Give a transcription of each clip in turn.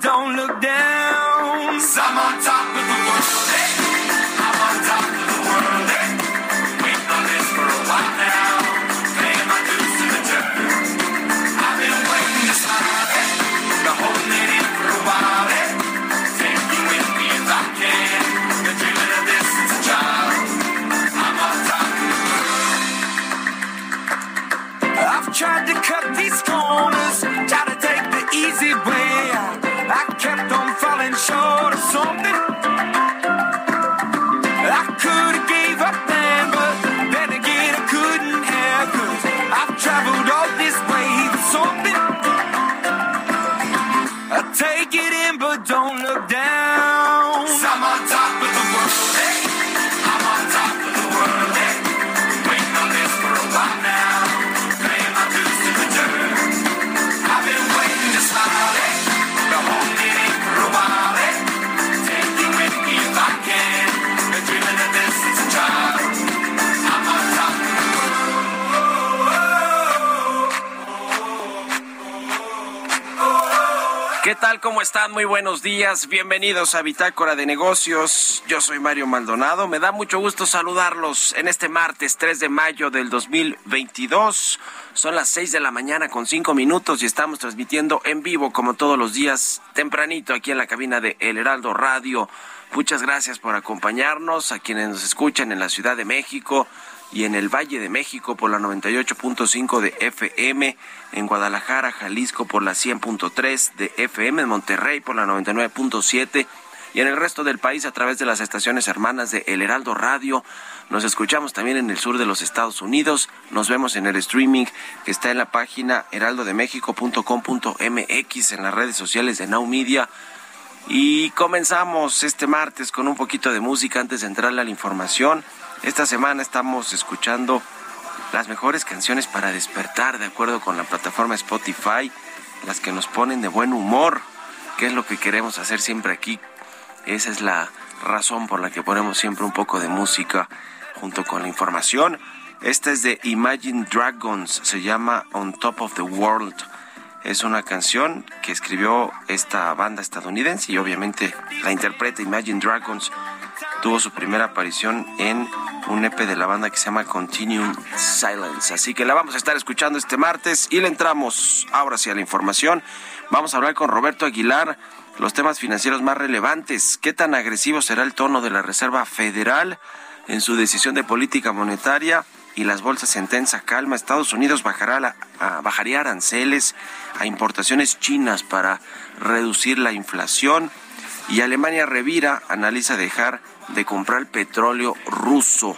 Don't look down. Muy buenos días. Bienvenidos a Bitácora de Negocios. Yo soy Mario Maldonado. Me da mucho gusto saludarlos en este martes 3 de mayo del 2022. Son las 6 de la mañana con 5 minutos y estamos transmitiendo en vivo como todos los días tempranito aquí en la cabina de El Heraldo Radio. Muchas gracias por acompañarnos a quienes nos escuchan en la Ciudad de México y en el Valle de México por la 98.5 de FM, en Guadalajara, Jalisco por la 100.3 de FM, en Monterrey por la 99.7 y en el resto del país a través de las estaciones hermanas de El Heraldo Radio. Nos escuchamos también en el sur de los Estados Unidos. Nos vemos en el streaming que está en la página heraldodemexico.com.mx en las redes sociales de Now Media. Y comenzamos este martes con un poquito de música antes de entrarle a la información. Esta semana estamos escuchando las mejores canciones para despertar de acuerdo con la plataforma Spotify, las que nos ponen de buen humor, que es lo que queremos hacer siempre aquí. Esa es la razón por la que ponemos siempre un poco de música junto con la información. Esta es de Imagine Dragons, se llama On Top of the World. Es una canción que escribió esta banda estadounidense y obviamente la interpreta Imagine Dragons. Tuvo su primera aparición en un EP de la banda que se llama Continuum Silence. Así que la vamos a estar escuchando este martes y le entramos ahora sí a la información. Vamos a hablar con Roberto Aguilar los temas financieros más relevantes. ¿Qué tan agresivo será el tono de la Reserva Federal en su decisión de política monetaria? y las bolsas en tensa calma. Estados Unidos bajará la, a, bajaría aranceles a importaciones chinas para reducir la inflación. Y Alemania revira, analiza dejar de comprar petróleo ruso.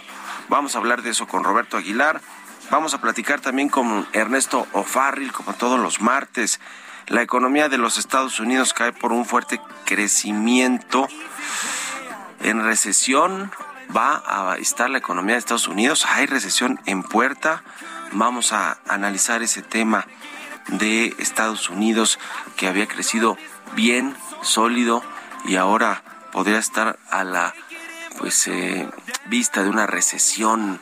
Vamos a hablar de eso con Roberto Aguilar. Vamos a platicar también con Ernesto O'Farrill, como todos los martes. La economía de los Estados Unidos cae por un fuerte crecimiento en recesión va a estar la economía de Estados Unidos. Hay recesión en puerta. Vamos a analizar ese tema de Estados Unidos que había crecido bien, sólido y ahora podría estar a la pues eh, vista de una recesión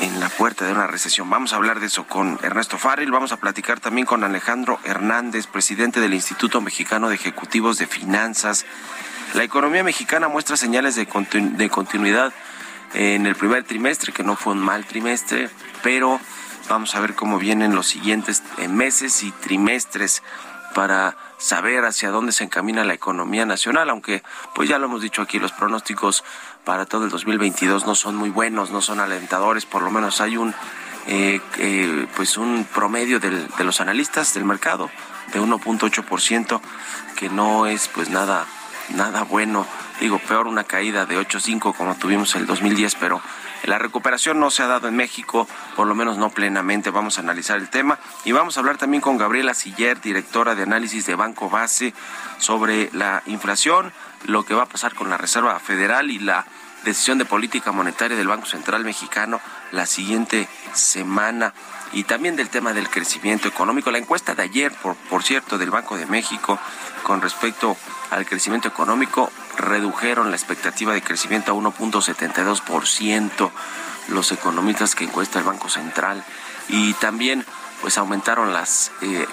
en la puerta de una recesión. Vamos a hablar de eso con Ernesto Farrell, vamos a platicar también con Alejandro Hernández, presidente del Instituto Mexicano de Ejecutivos de Finanzas. La economía mexicana muestra señales de, de continuidad en el primer trimestre, que no fue un mal trimestre, pero vamos a ver cómo vienen los siguientes eh, meses y trimestres para saber hacia dónde se encamina la economía nacional, aunque pues ya lo hemos dicho aquí, los pronósticos para todo el 2022 no son muy buenos, no son alentadores, por lo menos hay un eh, eh, pues un promedio de los analistas del mercado de 1.8% que no es pues nada nada bueno, digo peor una caída de 8.5 como tuvimos el 2010, pero la recuperación no se ha dado en México, por lo menos no plenamente. Vamos a analizar el tema y vamos a hablar también con Gabriela Siller, directora de análisis de Banco Base, sobre la inflación, lo que va a pasar con la Reserva Federal y la decisión de política monetaria del Banco Central Mexicano la siguiente semana y también del tema del crecimiento económico. La encuesta de ayer, por, por cierto, del Banco de México con respecto al crecimiento económico redujeron la expectativa de crecimiento a 1.72% los economistas que encuesta el Banco Central y también pues aumentaron las eh,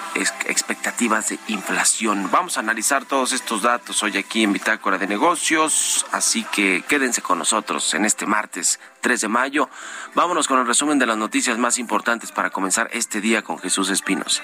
expectativas de inflación. Vamos a analizar todos estos datos hoy aquí en Bitácora de Negocios, así que quédense con nosotros en este martes 3 de mayo. Vámonos con el resumen de las noticias más importantes para comenzar este día con Jesús Espinos.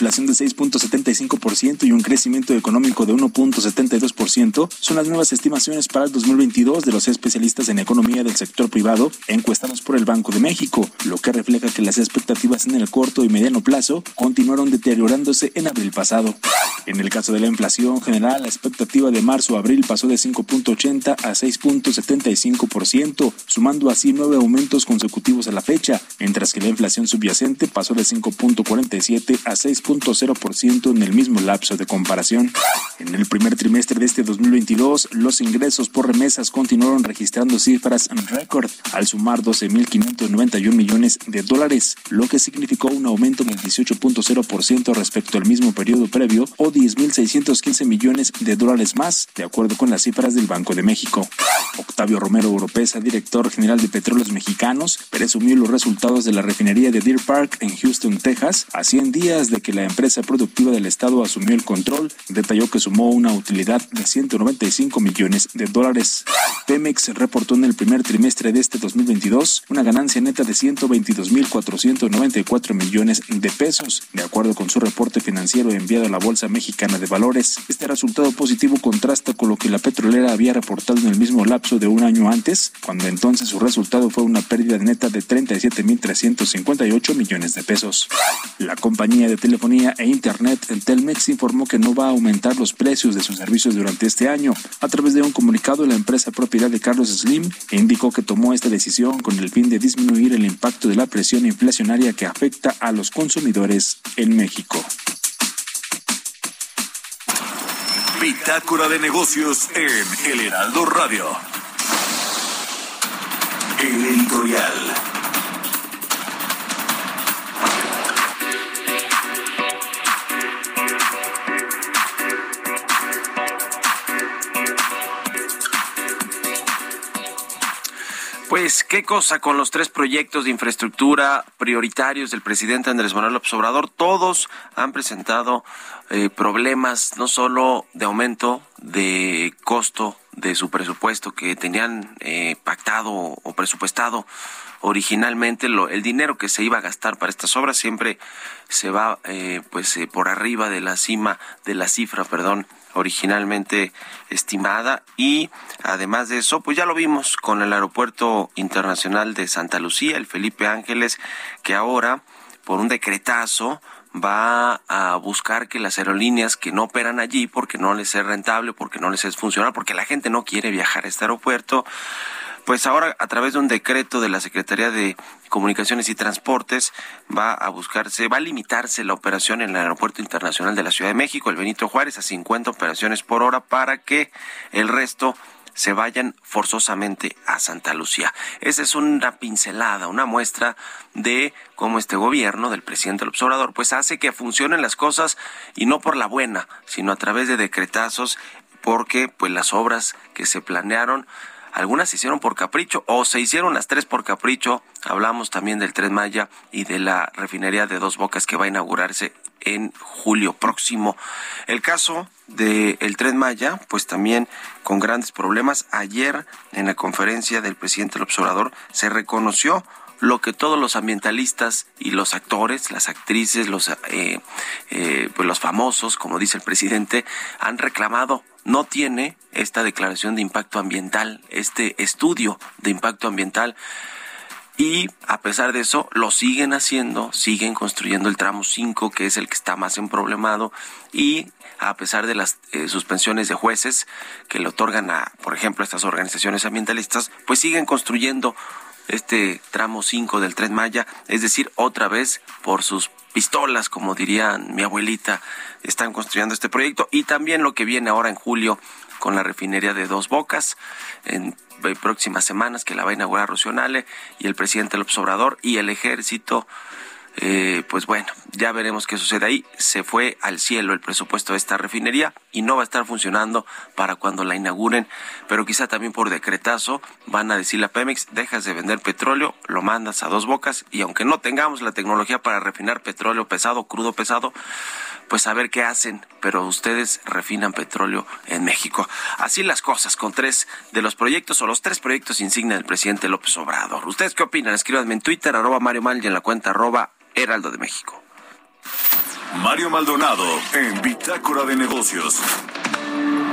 Inflación de 6.75% y un crecimiento económico de 1.72% son las nuevas estimaciones para el 2022 de los especialistas en economía del sector privado encuestados por el Banco de México, lo que refleja que las expectativas en el corto y mediano plazo continuaron deteriorándose en abril pasado. En el caso de la inflación general, la expectativa de marzo-abril pasó de 5.80 a 6.75%, sumando así nueve aumentos consecutivos a la fecha, mientras que la inflación subyacente pasó de 5.47 a 6.0% en el mismo lapso de comparación. En el primer trimestre de este 2022, los ingresos por remesas continuaron registrando cifras récord al sumar 12.591 millones de dólares, lo que significó un aumento del 18.0% respecto al mismo periodo previo o 10.615 millones de dólares más, de acuerdo con las cifras del Banco de México. Octavio Romero Oropesa, director general de Petróleos Mexicanos, presumió los resultados de la refinería de Deer Park en Houston, Texas, a 100 días de que la empresa productiva del Estado asumió el control, detalló que sumó una utilidad de 195 millones de dólares. Pemex reportó en el primer trimestre de este 2022 una ganancia neta de 122.494 millones de pesos, de acuerdo con su reporte financiero enviado a la Bolsa Mexicana de Valores. Este resultado positivo contrasta con lo que la petrolera había reportado en el mismo lapso de un año antes, cuando entonces su resultado fue una pérdida neta de 37.358 millones de pesos. La compañía de telefonía e internet, Telmex informó que no va a aumentar los precios de sus servicios durante este año. A través de un comunicado, la empresa propiedad de Carlos Slim indicó que tomó esta decisión con el fin de disminuir el impacto de la presión inflacionaria que afecta a los consumidores en México. Bitácora de negocios en El Heraldo Radio. El editorial. Pues qué cosa con los tres proyectos de infraestructura prioritarios del presidente Andrés Manuel López Obrador. Todos han presentado eh, problemas no solo de aumento de costo de su presupuesto que tenían eh, pactado o presupuestado originalmente lo, el dinero que se iba a gastar para estas obras siempre se va eh, pues por arriba de la cima de la cifra perdón originalmente estimada. Y además de eso, pues ya lo vimos con el Aeropuerto Internacional de Santa Lucía, el Felipe Ángeles, que ahora por un decretazo va a buscar que las aerolíneas que no operan allí porque no les es rentable, porque no les es funcional, porque la gente no quiere viajar a este aeropuerto, pues ahora a través de un decreto de la Secretaría de Comunicaciones y Transportes va a buscarse, va a limitarse la operación en el Aeropuerto Internacional de la Ciudad de México, el Benito Juárez, a 50 operaciones por hora para que el resto se vayan forzosamente a Santa Lucía. Esa es una pincelada, una muestra de cómo este gobierno del presidente del observador pues hace que funcionen las cosas y no por la buena, sino a través de decretazos porque pues las obras que se planearon algunas se hicieron por capricho o se hicieron las tres por capricho. Hablamos también del Tren Maya y de la refinería de Dos Bocas que va a inaugurarse en julio próximo. El caso del el Tren Maya, pues también con grandes problemas. Ayer en la conferencia del presidente del observador se reconoció lo que todos los ambientalistas y los actores, las actrices, los, eh, eh, pues los famosos, como dice el presidente, han reclamado. No tiene esta declaración de impacto ambiental, este estudio de impacto ambiental. Y a pesar de eso, lo siguen haciendo, siguen construyendo el tramo 5, que es el que está más emproblemado, y a pesar de las eh, suspensiones de jueces que le otorgan a, por ejemplo, a estas organizaciones ambientalistas, pues siguen construyendo este tramo 5 del tren Maya, es decir, otra vez por sus pistolas, como diría mi abuelita, están construyendo este proyecto. Y también lo que viene ahora en julio con la refinería de Dos Bocas en próximas semanas que la va a inaugurar Rocionale y el presidente López Obrador y el ejército eh, pues bueno, ya veremos qué sucede ahí. Se fue al cielo el presupuesto de esta refinería y no va a estar funcionando para cuando la inauguren, pero quizá también por decretazo van a decirle a Pemex, dejas de vender petróleo, lo mandas a dos bocas y aunque no tengamos la tecnología para refinar petróleo pesado, crudo pesado, pues a ver qué hacen, pero ustedes refinan petróleo en México. Así las cosas con tres de los proyectos o los tres proyectos insignia del presidente López Obrador. ¿Ustedes qué opinan? Escríbanme en Twitter, arroba Mario Mal y en la cuenta arroba Heraldo de México. Mario Maldonado en Bitácora de Negocios.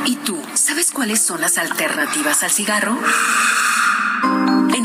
¿Y tú sabes cuáles son las alternativas al cigarro?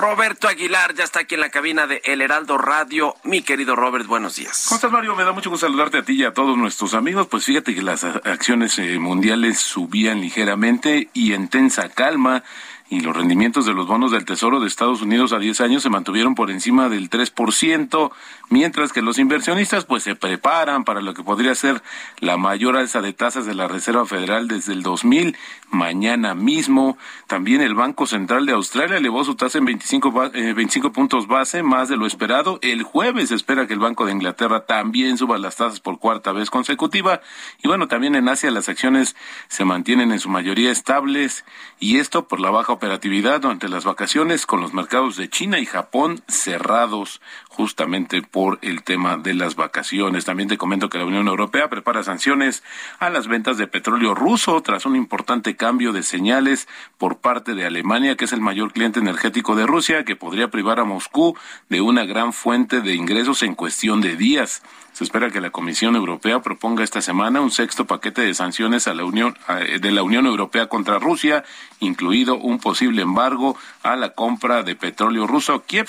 Roberto Aguilar ya está aquí en la cabina de El Heraldo Radio. Mi querido Robert, buenos días. ¿Cómo estás, Mario? Me da mucho gusto saludarte a ti y a todos nuestros amigos. Pues fíjate que las acciones eh, mundiales subían ligeramente y en tensa calma y los rendimientos de los bonos del Tesoro de Estados Unidos a 10 años se mantuvieron por encima del 3%, mientras que los inversionistas pues se preparan para lo que podría ser la mayor alza de tasas de la Reserva Federal desde el 2000, mañana mismo. También el Banco Central de Australia elevó su tasa en 25, 25 eh, puntos base, más de lo esperado. El jueves se espera que el Banco de Inglaterra también suba las tasas por cuarta vez consecutiva. Y bueno, también en Asia las acciones se mantienen en su mayoría estables y esto por la baja operatividad durante las vacaciones con los mercados de China y Japón cerrados justamente por el tema de las vacaciones. También te comento que la Unión Europea prepara sanciones a las ventas de petróleo ruso tras un importante cambio de señales por parte de Alemania, que es el mayor cliente energético de Rusia, que podría privar a Moscú de una gran fuente de ingresos en cuestión de días. Se espera que la Comisión Europea proponga esta semana un sexto paquete de sanciones a la Unión, de la Unión Europea contra Rusia, incluido un posible embargo a la compra de petróleo ruso. Kiev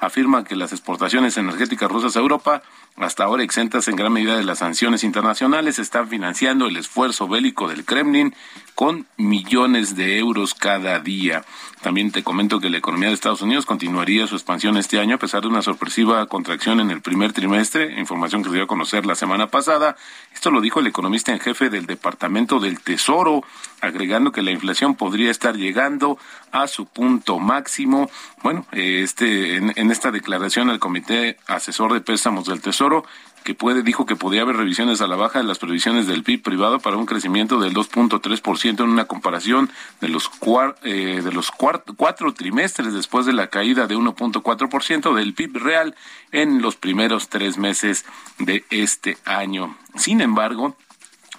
afirma que las exportaciones energéticas rusas a Europa, hasta ahora exentas en gran medida de las sanciones internacionales, están financiando el esfuerzo bélico del Kremlin con millones de euros cada día. También te comento que la economía de Estados Unidos continuaría su expansión este año a pesar de una sorpresiva contracción en el primer trimestre, información que se dio a conocer la semana pasada. Esto lo dijo el economista en jefe del Departamento del Tesoro, agregando que la inflación podría estar llegando a su punto máximo. Bueno, este en, esta declaración el Comité Asesor de Préstamos del Tesoro que puede dijo que podría haber revisiones a la baja de las previsiones del PIB privado para un crecimiento del 2.3% en una comparación de los cuar, eh, de los cuatro, trimestres después de la caída de 1.4% del PIB real en los primeros tres meses de este año. Sin embargo,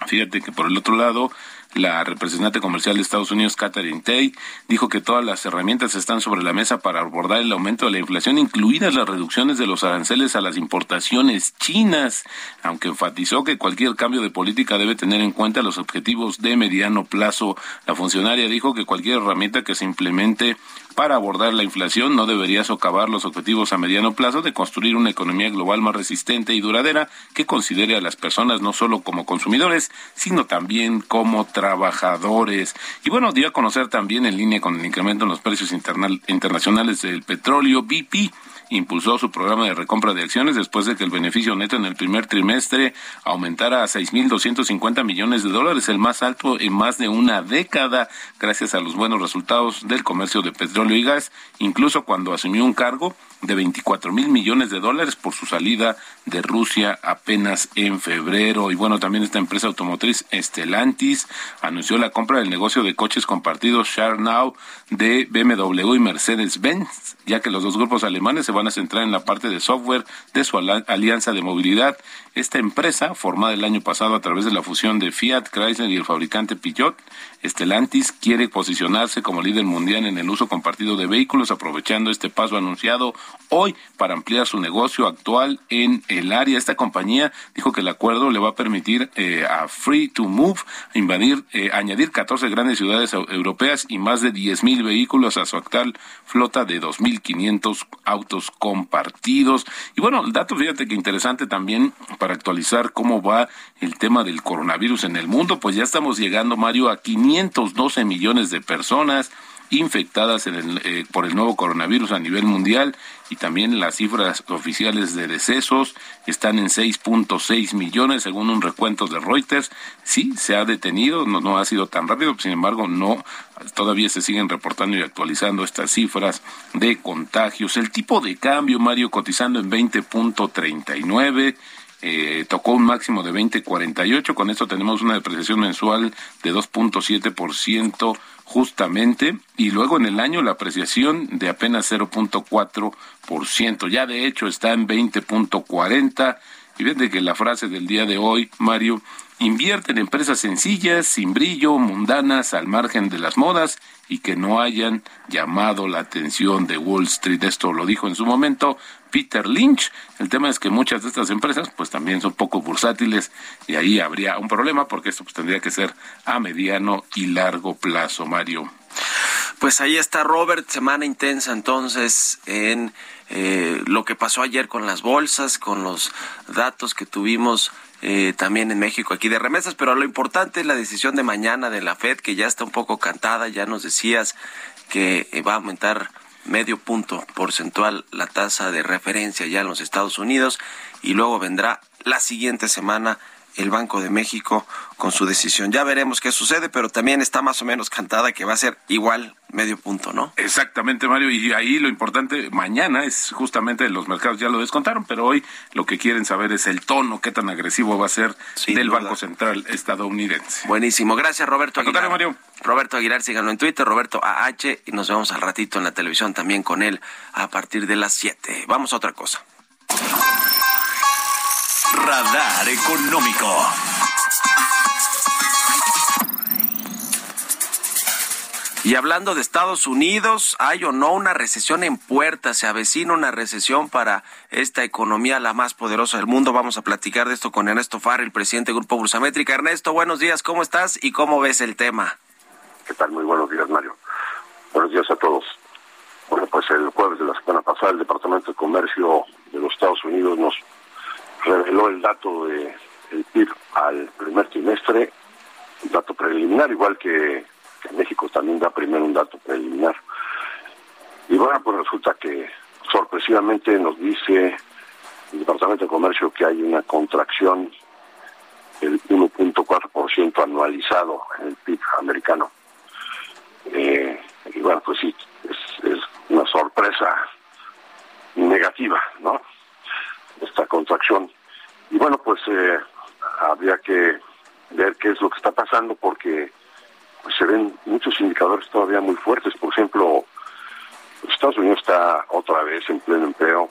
fíjate que por el otro lado, la representante comercial de Estados Unidos, Catherine Tay, dijo que todas las herramientas están sobre la mesa para abordar el aumento de la inflación, incluidas las reducciones de los aranceles a las importaciones chinas, aunque enfatizó que cualquier cambio de política debe tener en cuenta los objetivos de mediano plazo. La funcionaria dijo que cualquier herramienta que se implemente para abordar la inflación no debería socavar los objetivos a mediano plazo de construir una economía global más resistente y duradera que considere a las personas no solo como consumidores, sino también como trabajadores. Y bueno, dio a conocer también en línea con el incremento en los precios internacionales del petróleo, BP impulsó su programa de recompra de acciones después de que el beneficio neto en el primer trimestre aumentara a 6.250 millones de dólares, el más alto en más de una década, gracias a los buenos resultados del comercio de petróleo y gas, incluso cuando asumió un cargo de 24 mil millones de dólares por su salida de Rusia apenas en febrero. Y bueno, también esta empresa automotriz Stellantis anunció la compra del negocio de coches compartidos Now de BMW y Mercedes-Benz, ya que los dos grupos alemanes se van a centrar en la parte de software de su alianza de movilidad. Esta empresa, formada el año pasado a través de la fusión de Fiat, Chrysler y el fabricante Peugeot, Stellantis quiere posicionarse como líder mundial en el uso compartido de vehículos, aprovechando este paso anunciado hoy para ampliar su negocio actual en el área. Esta compañía dijo que el acuerdo le va a permitir eh, a Free to Move invadir, eh, añadir 14 grandes ciudades europeas y más de 10.000 vehículos a su actual flota de 2.500 autos compartidos. Y bueno, el dato, fíjate que interesante también para actualizar cómo va el tema del coronavirus en el mundo, pues ya estamos llegando, Mario, a 512 millones de personas infectadas eh, por el nuevo coronavirus a nivel mundial y también las cifras oficiales de decesos están en 6.6 millones según un recuento de Reuters. Sí, se ha detenido, no, no ha sido tan rápido, sin embargo, no, todavía se siguen reportando y actualizando estas cifras de contagios. El tipo de cambio, Mario, cotizando en 20.39. Eh, tocó un máximo de 20.48, con esto tenemos una depreciación mensual de 2.7% justamente, y luego en el año la apreciación de apenas 0.4%. Ya de hecho está en 20.40. Y de que la frase del día de hoy, Mario, invierte en empresas sencillas, sin brillo, mundanas, al margen de las modas y que no hayan llamado la atención de Wall Street. Esto lo dijo en su momento Peter Lynch. El tema es que muchas de estas empresas pues también son poco bursátiles y ahí habría un problema porque esto pues tendría que ser a mediano y largo plazo, Mario. Pues ahí está Robert, semana intensa entonces en eh, lo que pasó ayer con las bolsas, con los datos que tuvimos eh, también en México aquí de remesas, pero lo importante es la decisión de mañana de la Fed, que ya está un poco cantada, ya nos decías que va a aumentar medio punto porcentual la tasa de referencia ya en los Estados Unidos y luego vendrá la siguiente semana el Banco de México con su decisión. Ya veremos qué sucede, pero también está más o menos cantada que va a ser igual medio punto, ¿no? Exactamente, Mario. Y ahí lo importante mañana es justamente los mercados ya lo descontaron, pero hoy lo que quieren saber es el tono, qué tan agresivo va a ser del Banco Central estadounidense. Buenísimo. Gracias, Roberto Aguilar. Mario. Roberto Aguilar, síganlo en Twitter, Roberto AH, y nos vemos al ratito en la televisión también con él a partir de las 7. Vamos a otra cosa. Radar Económico. Y hablando de Estados Unidos, ¿hay o no una recesión en puerta? ¿Se avecina una recesión para esta economía la más poderosa del mundo? Vamos a platicar de esto con Ernesto Farr, el presidente del Grupo Bursamétrica. Ernesto, buenos días, ¿cómo estás y cómo ves el tema? ¿Qué tal? Muy buenos días, Mario. Buenos días a todos. Bueno, pues el jueves de la semana pasada el Departamento de Comercio de los Estados Unidos nos reveló el dato de el PIB al primer trimestre, un dato preliminar, igual que México también da primero un dato preliminar. Y bueno, pues resulta que sorpresivamente nos dice el Departamento de Comercio que hay una contracción del 1.4% anualizado en el PIB americano. Eh, y bueno, pues sí, es, una sorpresa negativa, ¿no? Esta contracción. Y bueno, pues eh, habría que ver qué es lo que está pasando porque pues se ven muchos indicadores todavía muy fuertes. Por ejemplo, Estados Unidos está otra vez en pleno empleo.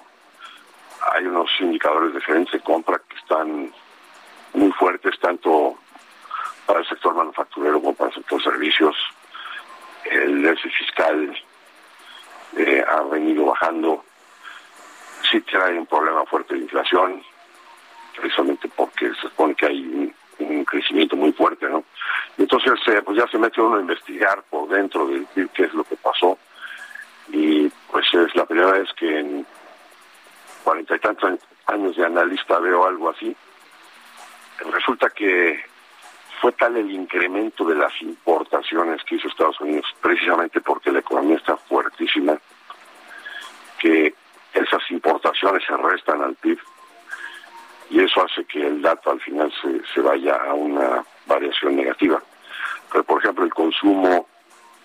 Hay unos indicadores de gerente de compra que están muy fuertes, tanto para el sector manufacturero como para el sector servicios. El déficit fiscal eh, ha venido bajando. Sí trae un problema fuerte de inflación, precisamente porque se supone que hay un, crecimiento muy fuerte, ¿no? Entonces, pues ya se mete uno a investigar por dentro de qué es lo que pasó. Y pues es la primera vez que en cuarenta y tantos años de analista veo algo así. Resulta que fue tal el incremento de las importaciones que hizo Estados Unidos, precisamente porque la economía está fuertísima, que esas importaciones se restan al PIB y eso hace que el dato al final se, se vaya a una variación negativa. Pero, por ejemplo, el consumo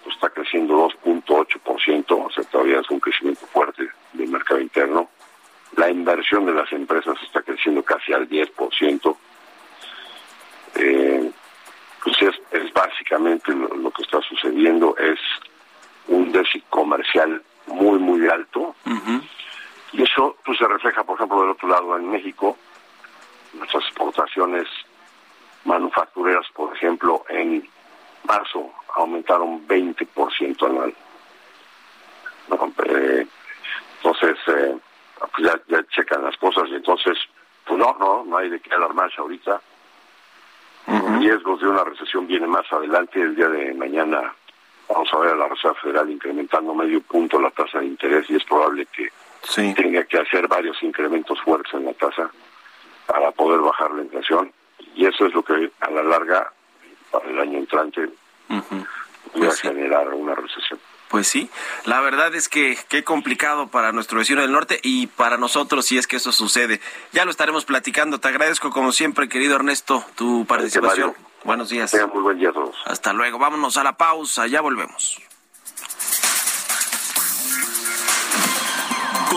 pues, está creciendo 2.8%, o sea, todavía es un crecimiento fuerte del mercado interno. La inversión de las empresas está creciendo casi al 10%. Eh, pues es, básicamente lo, que está sucediendo, es un déficit comercial muy, muy alto. Y eso pues, se refleja, por ejemplo, del otro lado en México. Nuestras exportaciones manufactureras, por ejemplo, en marzo aumentaron 20% anual. Eh, entonces, eh, pues ya, ya checan las cosas y entonces, pues no, no, no hay de qué alarmarse ahorita riesgos de una recesión viene más adelante. El día de mañana vamos a ver a la Reserva Federal incrementando medio punto la tasa de interés y es probable que tenga que hacer varios incrementos fuertes en la tasa para poder bajar la inflación. Y eso es lo que a la larga, para el año entrante, va a pues generar una recesión. Pues sí, la verdad es que qué complicado para nuestro vecino del norte y para nosotros si es que eso sucede. Ya lo estaremos platicando. Te agradezco como siempre, querido Ernesto, tu participación. Buenos días. muy buen día a todos. Hasta luego. Vámonos a la pausa. Ya volvemos.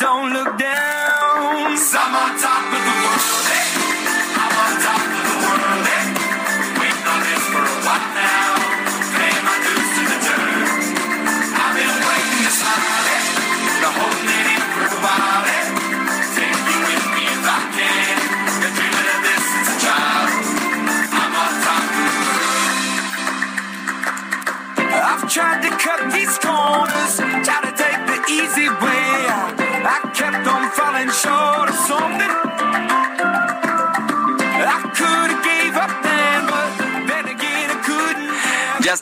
Ya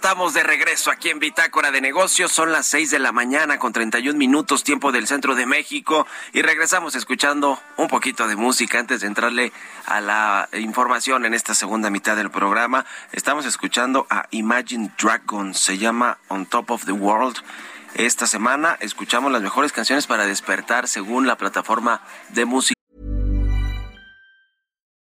estamos de regreso aquí en Bitácora de Negocios. Son las 6 de la mañana con 31 minutos tiempo del centro de México y regresamos escuchando un poquito de música antes de entrarle a la información en esta segunda mitad del programa. Estamos escuchando a Imagine Dragons, se llama On Top of the World. Esta semana escuchamos las mejores canciones para despertar según la plataforma de música.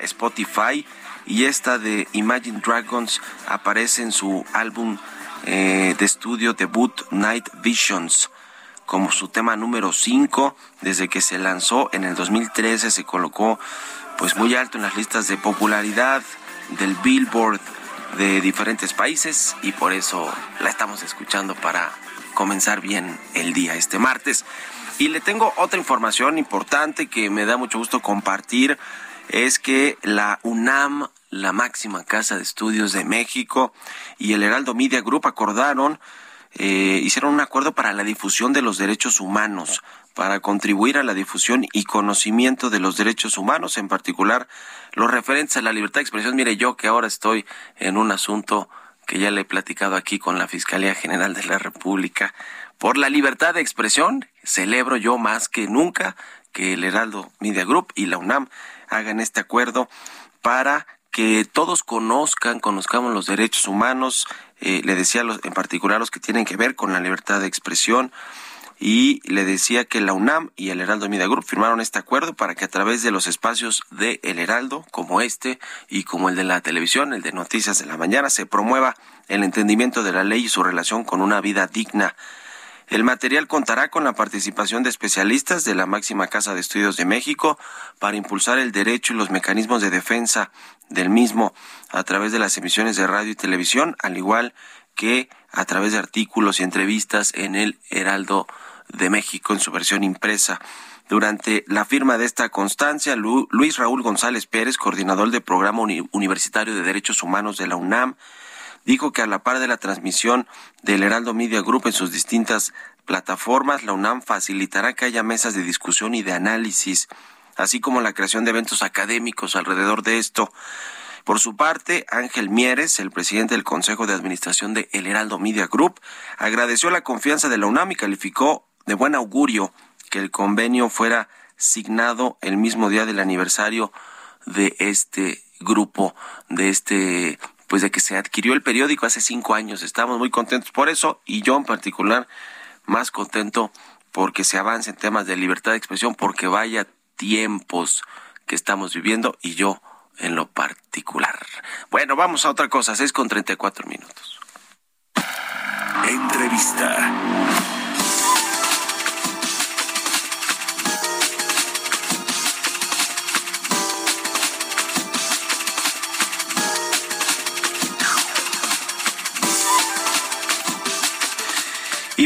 Spotify y esta de Imagine Dragons aparece en su álbum eh, de estudio debut Night Visions como su tema número 5 desde que se lanzó en el 2013 se colocó pues muy alto en las listas de popularidad del Billboard de diferentes países y por eso la estamos escuchando para comenzar bien el día este martes. Y le tengo otra información importante que me da mucho gusto compartir, es que la UNAM, la máxima casa de estudios de México, y el Heraldo Media Group acordaron, eh, hicieron un acuerdo para la difusión de los derechos humanos, para contribuir a la difusión y conocimiento de los derechos humanos, en particular los referentes a la libertad de expresión. Mire, yo que ahora estoy en un asunto que ya le he platicado aquí con la Fiscalía General de la República, por la libertad de expresión, celebro yo más que nunca que el Heraldo Media Group y la UNAM hagan este acuerdo para que todos conozcan, conozcamos los derechos humanos, eh, le decía los, en particular los que tienen que ver con la libertad de expresión, y le decía que la UNAM y el Heraldo Media Group firmaron este acuerdo para que a través de los espacios de El Heraldo, como este y como el de la televisión, el de Noticias de la Mañana, se promueva el entendimiento de la ley y su relación con una vida digna el material contará con la participación de especialistas de la máxima Casa de Estudios de México para impulsar el derecho y los mecanismos de defensa del mismo a través de las emisiones de radio y televisión, al igual que a través de artículos y entrevistas en el Heraldo de México en su versión impresa. Durante la firma de esta constancia, Luis Raúl González Pérez, coordinador del Programa Universitario de Derechos Humanos de la UNAM, dijo que a la par de la transmisión del Heraldo Media Group en sus distintas plataformas, la UNAM facilitará que haya mesas de discusión y de análisis, así como la creación de eventos académicos alrededor de esto. Por su parte, Ángel Mieres, el presidente del Consejo de Administración de Heraldo Media Group, agradeció la confianza de la UNAM y calificó de buen augurio que el convenio fuera signado el mismo día del aniversario de este grupo, de este pues de que se adquirió el periódico hace cinco años. Estamos muy contentos por eso y yo en particular más contento porque se avance en temas de libertad de expresión, porque vaya tiempos que estamos viviendo y yo en lo particular. Bueno, vamos a otra cosa, seis con treinta y cuatro minutos. Entrevista.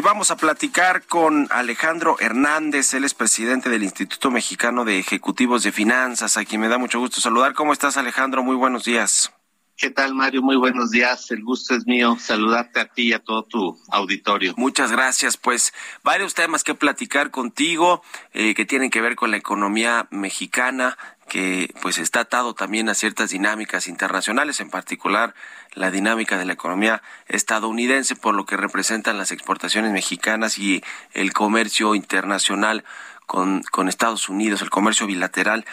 Y vamos a platicar con Alejandro Hernández, él es presidente del Instituto Mexicano de Ejecutivos de Finanzas, a quien me da mucho gusto saludar. ¿Cómo estás, Alejandro? Muy buenos días. ¿Qué tal, Mario? Muy buenos días. El gusto es mío saludarte a ti y a todo tu auditorio. Muchas gracias. Pues varios temas que platicar contigo eh, que tienen que ver con la economía mexicana, que pues está atado también a ciertas dinámicas internacionales, en particular la dinámica de la economía estadounidense por lo que representan las exportaciones mexicanas y el comercio internacional con, con Estados Unidos, el comercio bilateral.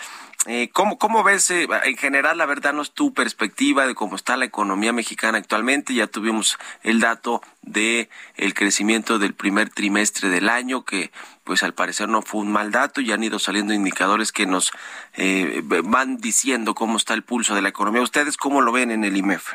Eh, ¿cómo, ¿Cómo ves eh, en general, la verdad, no es tu perspectiva de cómo está la economía mexicana actualmente? Ya tuvimos el dato de el crecimiento del primer trimestre del año, que pues al parecer no fue un mal dato y han ido saliendo indicadores que nos eh, van diciendo cómo está el pulso de la economía. ¿Ustedes cómo lo ven en el IMEF?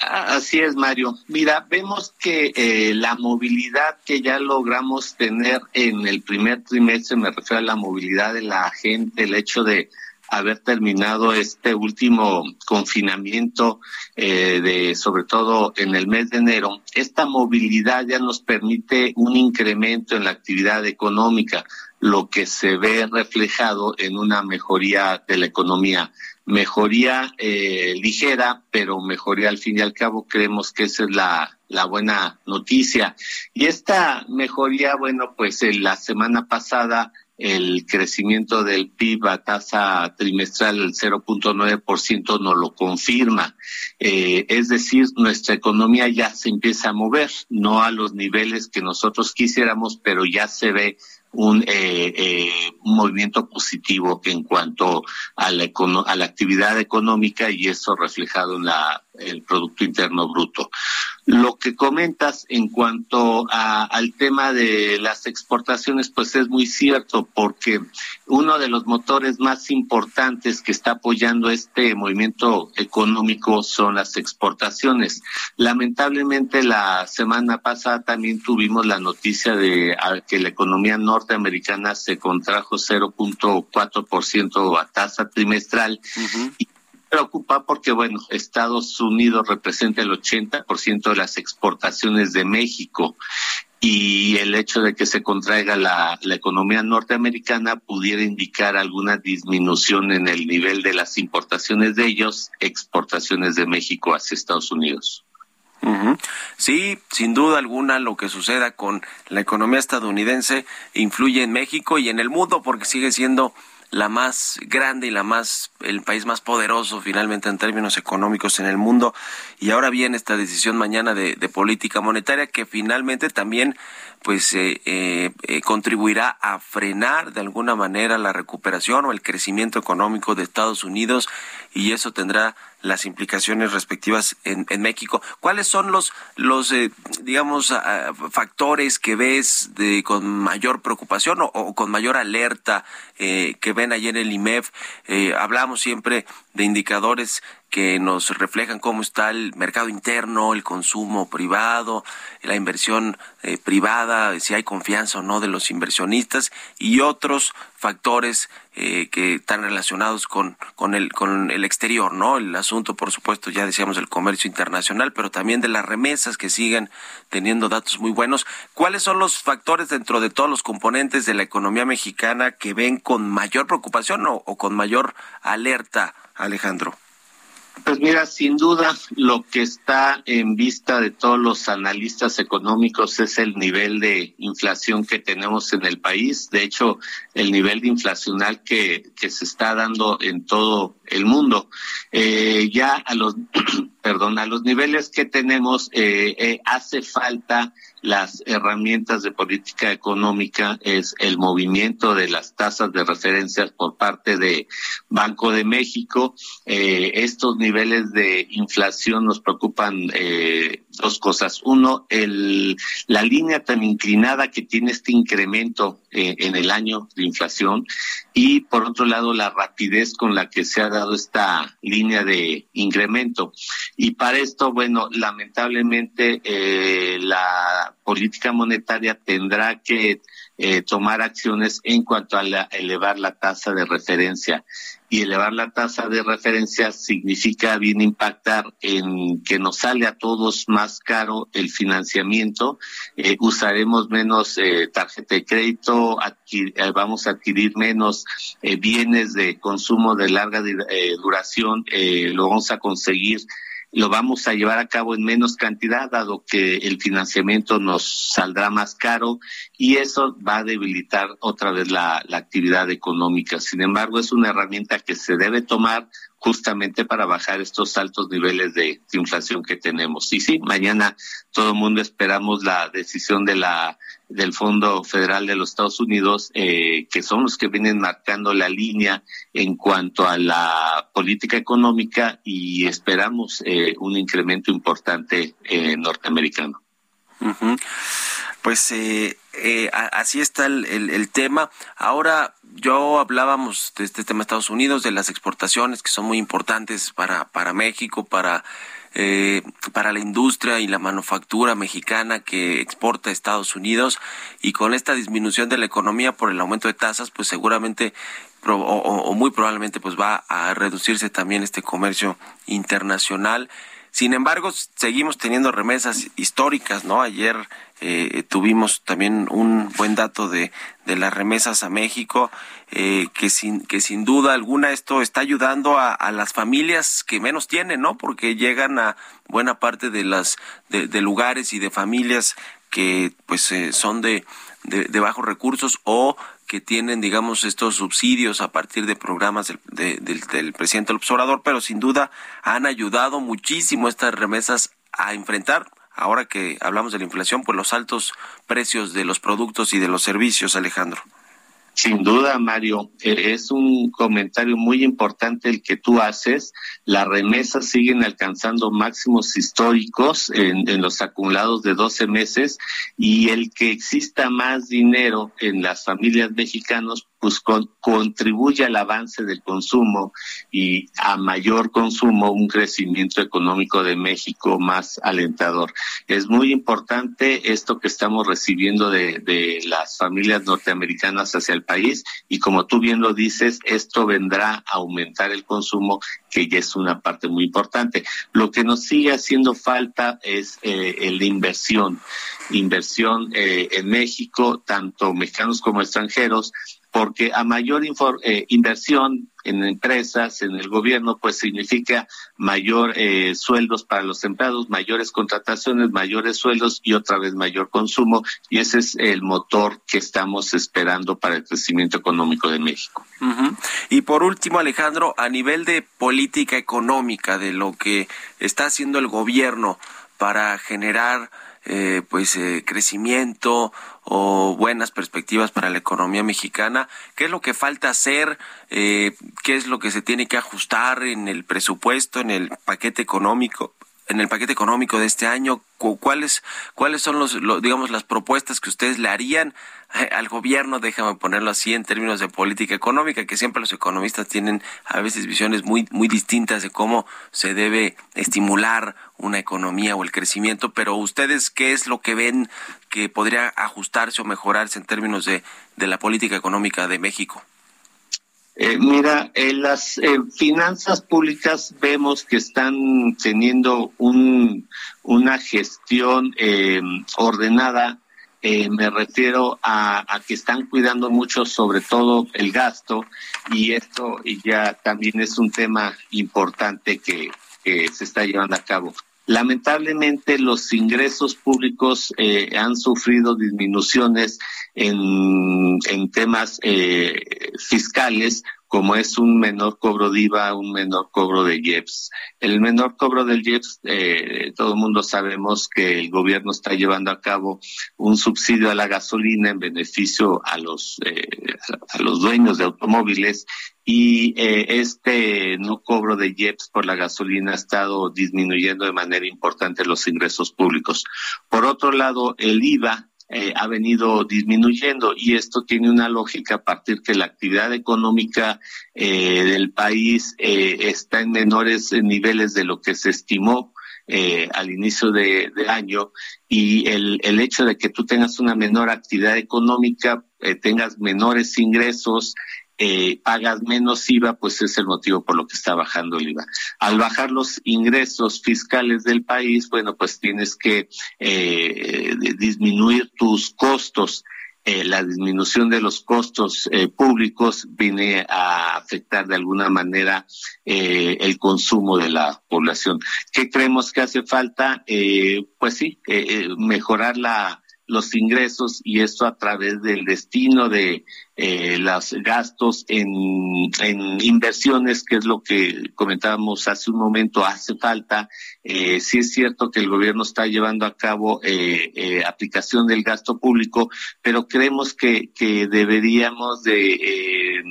Así es, Mario. Mira, vemos que eh, la movilidad que ya logramos tener en el primer trimestre, me refiero a la movilidad de la gente, el hecho de haber terminado este último confinamiento, eh, de sobre todo en el mes de enero, esta movilidad ya nos permite un incremento en la actividad económica, lo que se ve reflejado en una mejoría de la economía mejoría eh, ligera, pero mejoría al fin y al cabo. Creemos que esa es la, la buena noticia. Y esta mejoría, bueno, pues en la semana pasada el crecimiento del PIB a tasa trimestral del 0.9% nos lo confirma. Eh, es decir, nuestra economía ya se empieza a mover, no a los niveles que nosotros quisiéramos, pero ya se ve un, eh, eh, un movimiento positivo en cuanto a la, a la actividad económica y eso reflejado en la el Producto Interno Bruto. Lo que comentas en cuanto al tema de las exportaciones, pues es muy cierto, porque uno de los motores más importantes que está apoyando este movimiento económico son las exportaciones. Lamentablemente, la semana pasada también tuvimos la noticia de que la economía norteamericana se contrajo 0.4% a tasa trimestral preocupa porque, bueno, Estados Unidos representa el 80% de las exportaciones de México y el hecho de que se contraiga la, la, economía norteamericana pudiera indicar alguna disminución en el nivel de las importaciones de ellos, exportaciones de México hacia Estados Unidos. Sí, sin duda alguna lo que suceda con la economía estadounidense influye en México y en el mundo porque sigue siendo la más grande y la más el país más poderoso finalmente en términos económicos en el mundo. Y ahora viene esta decisión mañana de, política monetaria que finalmente también pues eh, eh, eh, contribuirá a frenar de alguna manera la recuperación o el crecimiento económico de Estados Unidos y eso tendrá las implicaciones respectivas en, en México. ¿Cuáles son los, los eh, digamos, factores que ves de, con mayor preocupación o, con mayor alerta eh, que ven ayer en el IMEF? Eh, hablamos siempre de indicadores que nos reflejan cómo está el mercado interno, el consumo privado, la inversión eh, privada, si hay confianza o no de los inversionistas y otros factores eh, que están relacionados con, con, el, con el exterior, ¿no? El asunto, por supuesto, ya decíamos del comercio internacional, pero también de las remesas que siguen teniendo datos muy buenos. ¿Cuáles son los factores dentro de todos los componentes de la economía mexicana que ven con mayor preocupación o con mayor alerta, Alejandro? Pues mira, sin duda lo que está en vista de todos los analistas económicos es el nivel de inflación que tenemos en el país. De hecho, el nivel de inflacional que, que se está dando en todo el mundo. Eh, ya a los, perdón, a los niveles que tenemos eh, eh, hace falta las herramientas de política económica es el movimiento de las tasas de referencia por parte de Banco de México. Eh, estos niveles de inflación nos preocupan eh, dos cosas. Uno, el, la línea tan inclinada que tiene este incremento eh, en el año de inflación y por otro lado la rapidez con la que se ha dado esta línea de incremento. Y para esto, bueno, lamentablemente eh, la política monetaria tendrá que eh, tomar acciones en cuanto a elevar la tasa de referencia. Y elevar la tasa de referencia significa bien impactar en que nos sale a todos más caro el financiamiento, eh, usaremos menos eh, tarjeta de crédito, eh, vamos a adquirir menos bienes de consumo de larga duración, lo vamos a conseguir lo vamos a llevar a cabo en menos cantidad, dado que el financiamiento nos saldrá más caro y eso va a debilitar otra vez la, la actividad económica. Sin embargo, es una herramienta que se debe tomar justamente para bajar estos altos niveles de, inflación que tenemos. Y sí, mañana todo el mundo esperamos la decisión de la del Fondo Federal de los Estados Unidos, eh, que son los que vienen marcando la línea en cuanto a la política económica y esperamos eh, un incremento importante eh, norteamericano. Pues eh, eh, así está el, el, tema. Ahora, yo hablábamos de este tema de Estados Unidos, de las exportaciones que son muy importantes para, para México, para, eh, para la industria y la manufactura mexicana que exporta a Estados Unidos. Y con esta disminución de la economía por el aumento de tasas, pues seguramente o, o muy probablemente pues va a reducirse también este comercio internacional. Sin embargo, seguimos teniendo remesas históricas, ¿no? Ayer eh, tuvimos también un buen dato de, de las remesas a México, eh, que, sin, que sin duda alguna esto está ayudando a, a, las familias que menos tienen, ¿no? Porque llegan a buena parte de las de, de lugares y de familias que pues eh, son de, de, de, bajos recursos o que tienen, digamos, estos subsidios a partir de programas del, del, del presidente pero sin duda han ayudado muchísimo estas remesas a enfrentar ahora que hablamos de la inflación, pues los altos precios de los productos y de los servicios, Alejandro. Sin duda, Mario, eh, es un comentario muy importante el que tú haces. Las remesas siguen alcanzando máximos históricos en, en, los acumulados de 12 meses y el que exista más dinero en las familias mexicanas pues con, contribuye al avance del consumo y a mayor consumo un crecimiento económico de México más alentador. Es muy importante esto que estamos recibiendo de, de las familias norteamericanas hacia el país y como tú bien lo dices, esto vendrá a aumentar el consumo que ya es una parte muy importante. Lo que nos sigue haciendo falta es eh, la inversión, inversión eh, en México, tanto mexicanos como extranjeros, porque a mayor eh, inversión en empresas, en el gobierno, pues significa mayor eh, sueldos para los empleados, mayores contrataciones, mayores sueldos y otra vez mayor consumo. Y ese es el motor que estamos esperando para el crecimiento económico de México. Y por último, Alejandro, a nivel de política económica, de lo que está haciendo el gobierno para generar eh, pues eh, crecimiento o buenas perspectivas para la economía mexicana. ¿Qué es lo que falta hacer? Eh, ¿Qué es lo que se tiene que ajustar en el presupuesto, en el paquete económico? en el paquete económico de este año, ¿cuáles, cuáles son los, digamos, las propuestas que ustedes le harían al gobierno? Déjame ponerlo así en términos de política económica, que siempre los economistas tienen a veces visiones muy, muy distintas de cómo se debe estimular una economía o el crecimiento, pero ustedes, ¿qué es lo que ven que podría ajustarse o mejorarse en términos de, de la política económica de México? Eh, mira, en las eh, finanzas públicas vemos que están teniendo un, una gestión eh, ordenada. me refiero a, que están cuidando mucho sobre todo el gasto y esto ya también es un tema importante que se está llevando a cabo. Lamentablemente los ingresos públicos eh, han sufrido disminuciones en, en temas eh, fiscales como es un menor cobro de IVA, un menor cobro de IEPS. El menor cobro del IEPS, eh, todo el mundo sabemos que el gobierno está llevando a cabo un subsidio a la gasolina en beneficio a los, eh, a los dueños de automóviles y eh, este no cobro de IEPS por la gasolina ha estado disminuyendo de manera importante los ingresos públicos. Por otro lado, el IVA eh, ha venido disminuyendo y esto tiene una lógica a partir que la actividad económica eh, del país eh, está en menores niveles de lo que se estimó eh, al inicio de, de, año y el, el hecho de que tú tengas una menor actividad económica, eh, tengas menores ingresos, eh, pagas menos IVA, pues es el motivo por lo que está bajando el IVA. Al bajar los ingresos fiscales del país, bueno, pues tienes que eh, disminuir tus costos. Eh, la disminución de los costos eh, públicos viene a afectar de alguna manera eh, el consumo de la población. ¿Qué creemos que hace falta? Eh, pues sí, mejorar la los ingresos y esto a través del destino de eh, los gastos en, en, inversiones, que es lo que comentábamos hace un momento, hace falta. Eh, sí es cierto que el gobierno está llevando a cabo eh, eh aplicación del gasto público, pero creemos que, que deberíamos de eh,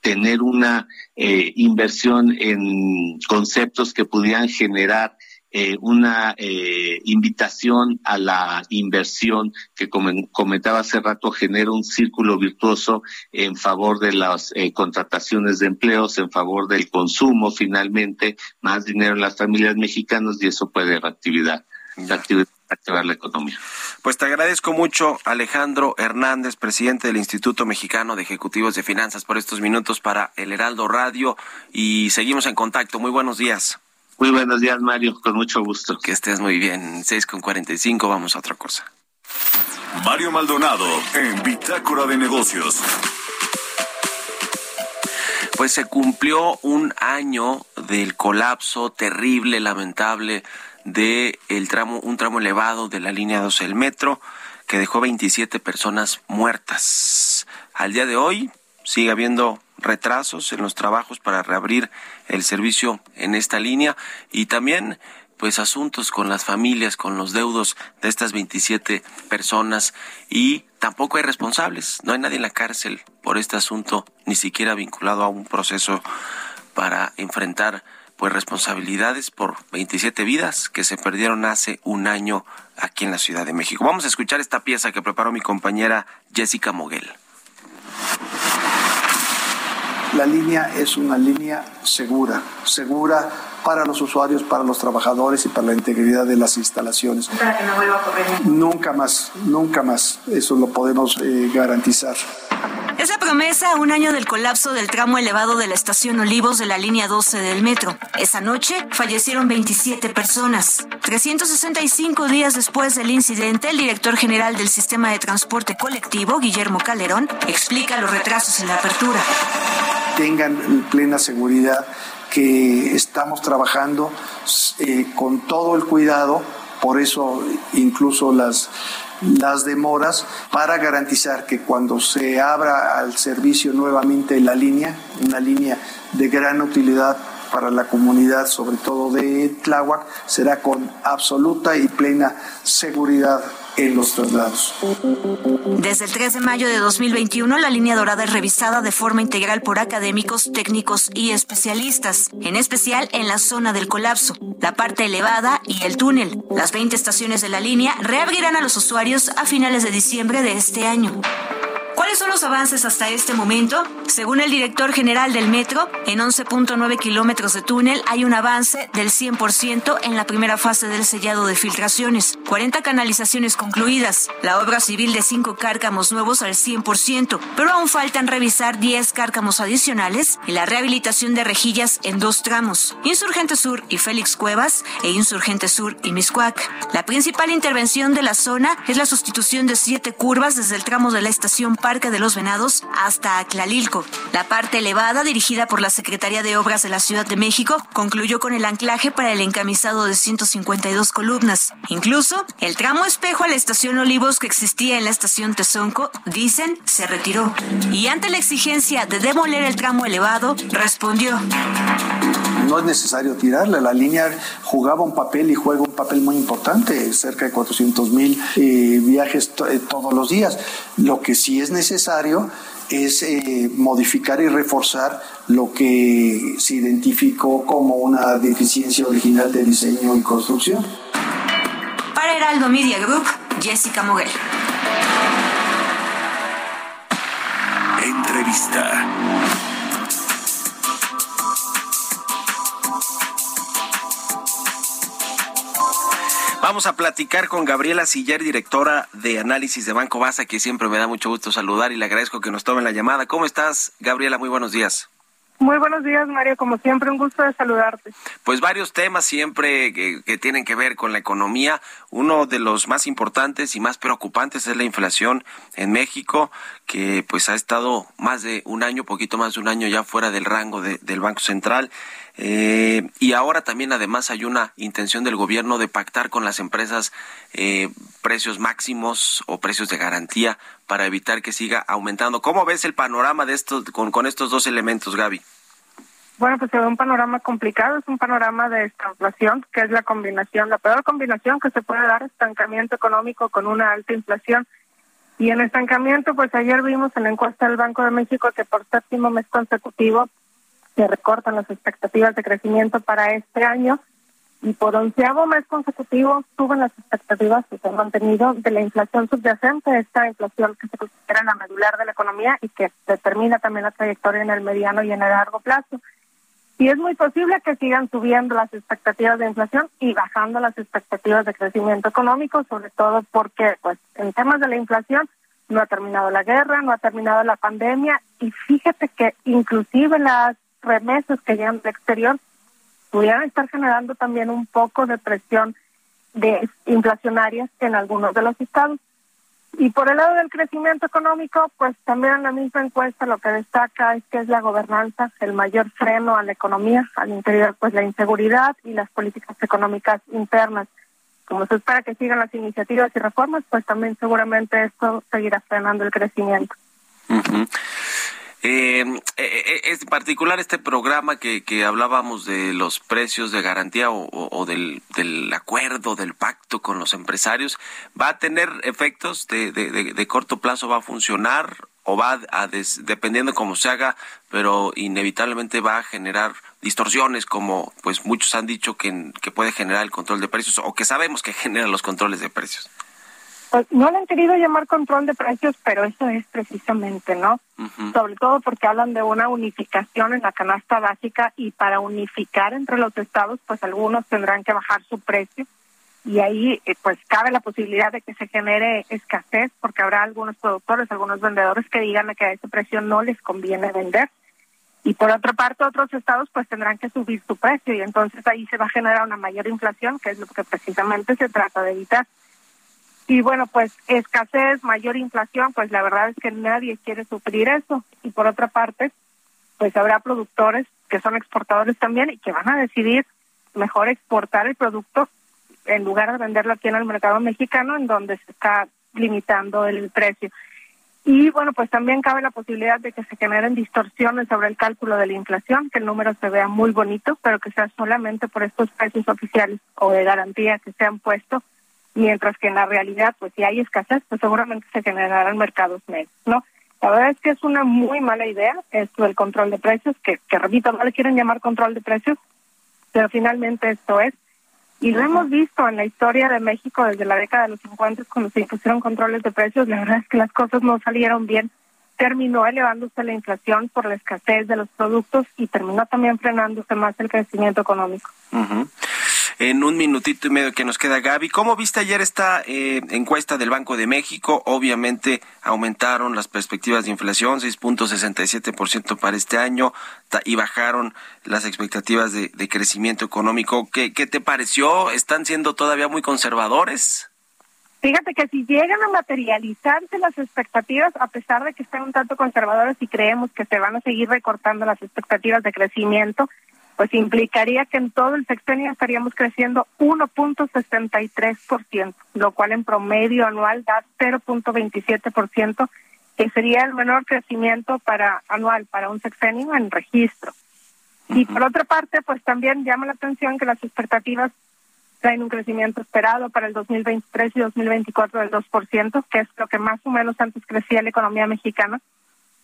tener una eh, inversión en conceptos que pudieran generar eh, una eh, invitación a la inversión que como comentaba hace rato genera un círculo virtuoso en favor de las eh, contrataciones de empleos, en favor del consumo finalmente, más dinero en las familias mexicanas y eso puede reactividad, reactivar la economía. Pues te agradezco mucho, Alejandro Hernández, presidente del Instituto Mexicano de Ejecutivos de Finanzas, por estos minutos para el Heraldo Radio y seguimos en contacto. Muy buenos días. Muy buenos días, Mario, con mucho gusto. Que estés muy bien. 6 con 45, vamos a otra cosa. Mario Maldonado en Bitácora de Negocios. Pues se cumplió un año del colapso terrible, lamentable de el tramo, un tramo elevado de la línea 12 del metro que dejó 27 personas muertas. Al día de hoy sigue habiendo retrasos en los trabajos para reabrir el servicio en esta línea y también pues asuntos con las familias, con los deudos de estas 27 personas y tampoco hay responsables, no hay nadie en la cárcel por este asunto, ni siquiera vinculado a un proceso para enfrentar pues responsabilidades por 27 vidas que se perdieron hace un año aquí en la Ciudad de México. Vamos a escuchar esta pieza que preparó mi compañera Jessica Moguel. La línea es una línea segura, segura para los usuarios, para los trabajadores y para la integridad de las instalaciones. Para que no vuelva a correr. Nunca más, nunca más. Eso lo podemos eh, garantizar. Esa promesa un año del colapso del tramo elevado de la estación Olivos de la línea 12 del metro. Esa noche fallecieron 27 personas. 365 días después del incidente, el director general del sistema de transporte colectivo, Guillermo Calderón, explica los retrasos en la apertura. Tengan plena seguridad que estamos trabajando eh, con todo el cuidado, por eso incluso las las demoras para garantizar que cuando se abra al servicio nuevamente la línea, una línea de gran utilidad para la comunidad, sobre todo de Tláhuac, será con absoluta y plena seguridad los traslados. Desde el 3 de mayo de 2021, la línea dorada es revisada de forma integral por académicos, técnicos y especialistas, en especial en la zona del colapso, la parte elevada y el túnel. Las 20 estaciones de la línea reabrirán a los usuarios a finales de diciembre de este año. ¿Cuáles son los avances hasta este momento? Según el director general del metro, en 11.9 kilómetros de túnel hay un avance del 100% en la primera fase del sellado de filtraciones, 40 canalizaciones concluidas, la obra civil de 5 cárcamos nuevos al 100%, pero aún faltan revisar 10 cárcamos adicionales y la rehabilitación de rejillas en dos tramos, Insurgente Sur y Félix Cuevas e Insurgente Sur y Miscuac. La principal intervención de la zona es la sustitución de siete curvas desde el tramo de la estación Parque de los Venados hasta Aclalilco. La parte elevada, dirigida por la Secretaría de Obras de la Ciudad de México, concluyó con el anclaje para el encamisado de 152 columnas. Incluso, el tramo espejo a la estación Olivos que existía en la estación Tezonco, dicen, se retiró. Y ante la exigencia de demoler el tramo elevado, respondió. No es necesario tirarla, la línea jugaba un papel y juega un papel muy importante, cerca de 400 mil eh, viajes eh, todos los días. Lo que sí es necesario es eh, modificar y reforzar lo que se identificó como una deficiencia original de diseño y construcción. Para Heraldo Media Group, Jessica Moguel. Entrevista. Vamos a platicar con Gabriela Siller, directora de análisis de Banco Basa, que siempre me da mucho gusto saludar y le agradezco que nos tomen la llamada. ¿Cómo estás, Gabriela? Muy buenos días. Muy buenos días, Mario. Como siempre, un gusto de saludarte. Pues varios temas siempre que, tienen que ver con la economía. Uno de los más importantes y más preocupantes es la inflación en México, que pues ha estado más de un año, poquito más de un año ya fuera del rango del Banco Central. Eh, y ahora también además hay una intención del gobierno de pactar con las empresas eh, precios máximos o precios de garantía para evitar que siga aumentando. ¿Cómo ves el panorama de estos con, con estos dos elementos, Gaby? Bueno, pues se ve un panorama complicado, es un panorama de estanflación, que es la combinación, la peor combinación que se puede dar, estancamiento económico con una alta inflación. Y en estancamiento, pues ayer vimos en la encuesta del Banco de México que por séptimo mes consecutivo se recortan las expectativas de crecimiento para este año y por onceavo mes consecutivo suben las expectativas que se han mantenido de la inflación subyacente, esta inflación que se considera la medular de la economía y que determina también la trayectoria en el mediano y en el largo plazo. Y es muy posible que sigan subiendo las expectativas de inflación y bajando las expectativas de crecimiento económico, sobre todo porque pues en temas de la inflación no ha terminado la guerra, no ha terminado la pandemia y fíjate que inclusive las remesas que llegan del exterior pudieran estar generando también un poco de presión de inflacionarias en algunos de los estados. Y por el lado del crecimiento económico, pues también en la misma encuesta lo que destaca es que es la gobernanza el mayor freno a la economía, al interior pues la inseguridad y las políticas económicas internas. Como se espera que sigan las iniciativas y reformas, pues también seguramente esto seguirá frenando el crecimiento. Eh, eh, es particular este programa que, que, hablábamos de los precios de garantía o, del, del, acuerdo, del pacto con los empresarios, ¿va a tener efectos de, de, de corto plazo? ¿Va a funcionar o va a, dependiendo cómo se haga, pero inevitablemente va a generar distorsiones como pues muchos han dicho que, que puede generar el control de precios o que sabemos que genera los controles de precios? Pues no le han querido llamar control de precios, pero eso es precisamente, ¿no? Sobre todo porque hablan de una unificación en la canasta básica y para unificar entre los estados, pues algunos tendrán que bajar su precio y ahí eh, pues cabe la posibilidad de que se genere escasez porque habrá algunos productores, algunos vendedores que digan que a ese precio no les conviene vender. Y por otra parte, otros estados pues tendrán que subir su precio y entonces ahí se va a generar una mayor inflación, que es lo que precisamente se trata de evitar. Y bueno, pues escasez, mayor inflación, pues la verdad es que nadie quiere sufrir eso. Y por otra parte, pues habrá productores que son exportadores también y que van a decidir mejor exportar el producto en lugar de venderlo aquí en el mercado mexicano, en donde se está limitando el precio. Y bueno, pues también cabe la posibilidad de que se generen distorsiones sobre el cálculo de la inflación, que el número se vea muy bonito, pero que sea solamente por estos precios oficiales o de garantía que se han puesto mientras que en la realidad, pues si hay escasez, pues seguramente se generarán mercados negros, ¿no? La verdad es que es una muy mala idea esto del control de precios, que, repito, no le quieren llamar control de precios, pero finalmente esto es. Y lo hemos visto en la historia de México desde la década de los 50, cuando se impusieron controles de precios, la verdad es que las cosas no salieron bien. Terminó elevándose la inflación por la escasez de los productos y terminó también frenándose más el crecimiento económico en un minutito y medio que nos queda, Gaby. ¿Cómo viste ayer esta eh, encuesta del Banco de México? Obviamente aumentaron las perspectivas de inflación, 6.67% para este año, y bajaron las expectativas de, crecimiento económico. ¿Qué, ¿Qué te pareció? ¿Están siendo todavía muy conservadores? Fíjate que si llegan a materializarse las expectativas, a pesar de que estén un tanto conservadores y creemos que se van a seguir recortando las expectativas de crecimiento, pues implicaría que en todo el sexenio estaríamos creciendo 1.63%, lo cual en promedio anual da 0.27%, que sería el menor crecimiento para anual para un sexenio en registro. Y por otra parte, pues también llama la atención que las expectativas traen un crecimiento esperado para el 2023 y 2024 del 2%, que es lo que más o menos antes crecía la economía mexicana,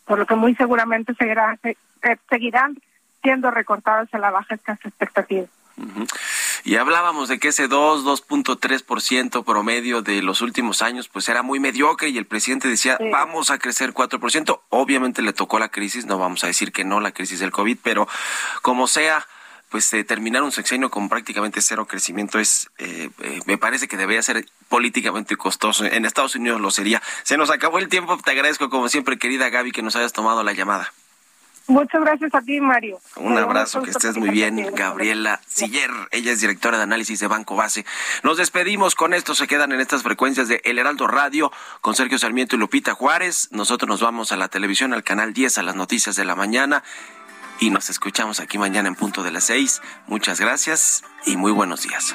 por lo que muy seguramente seguirá, seguirán siendo recortadas a la baja estas expectativas. Y hablábamos de que ese 2, 2.3% promedio de los últimos años, pues era muy mediocre y el presidente decía, vamos a crecer 4%. Obviamente le tocó la crisis, no vamos a decir que no, la crisis del COVID, pero como sea, pues eh, terminar un sexenio con prácticamente cero crecimiento es, eh, eh, me parece que debería ser políticamente costoso. En Estados Unidos lo sería. Se nos acabó el tiempo, te agradezco como siempre, querida Gaby, que nos hayas tomado la llamada. Muchas gracias a ti, Mario. Un abrazo, que estés muy bien. Gabriela Siller, ella es directora de análisis de Banco Base. Nos despedimos con esto, se quedan en estas frecuencias de El Heraldo Radio con Sergio Sarmiento y Lupita Juárez. Nosotros nos vamos a la televisión, al canal 10, a las noticias de la mañana y nos escuchamos aquí mañana en punto de las 6. Muchas gracias y muy buenos días.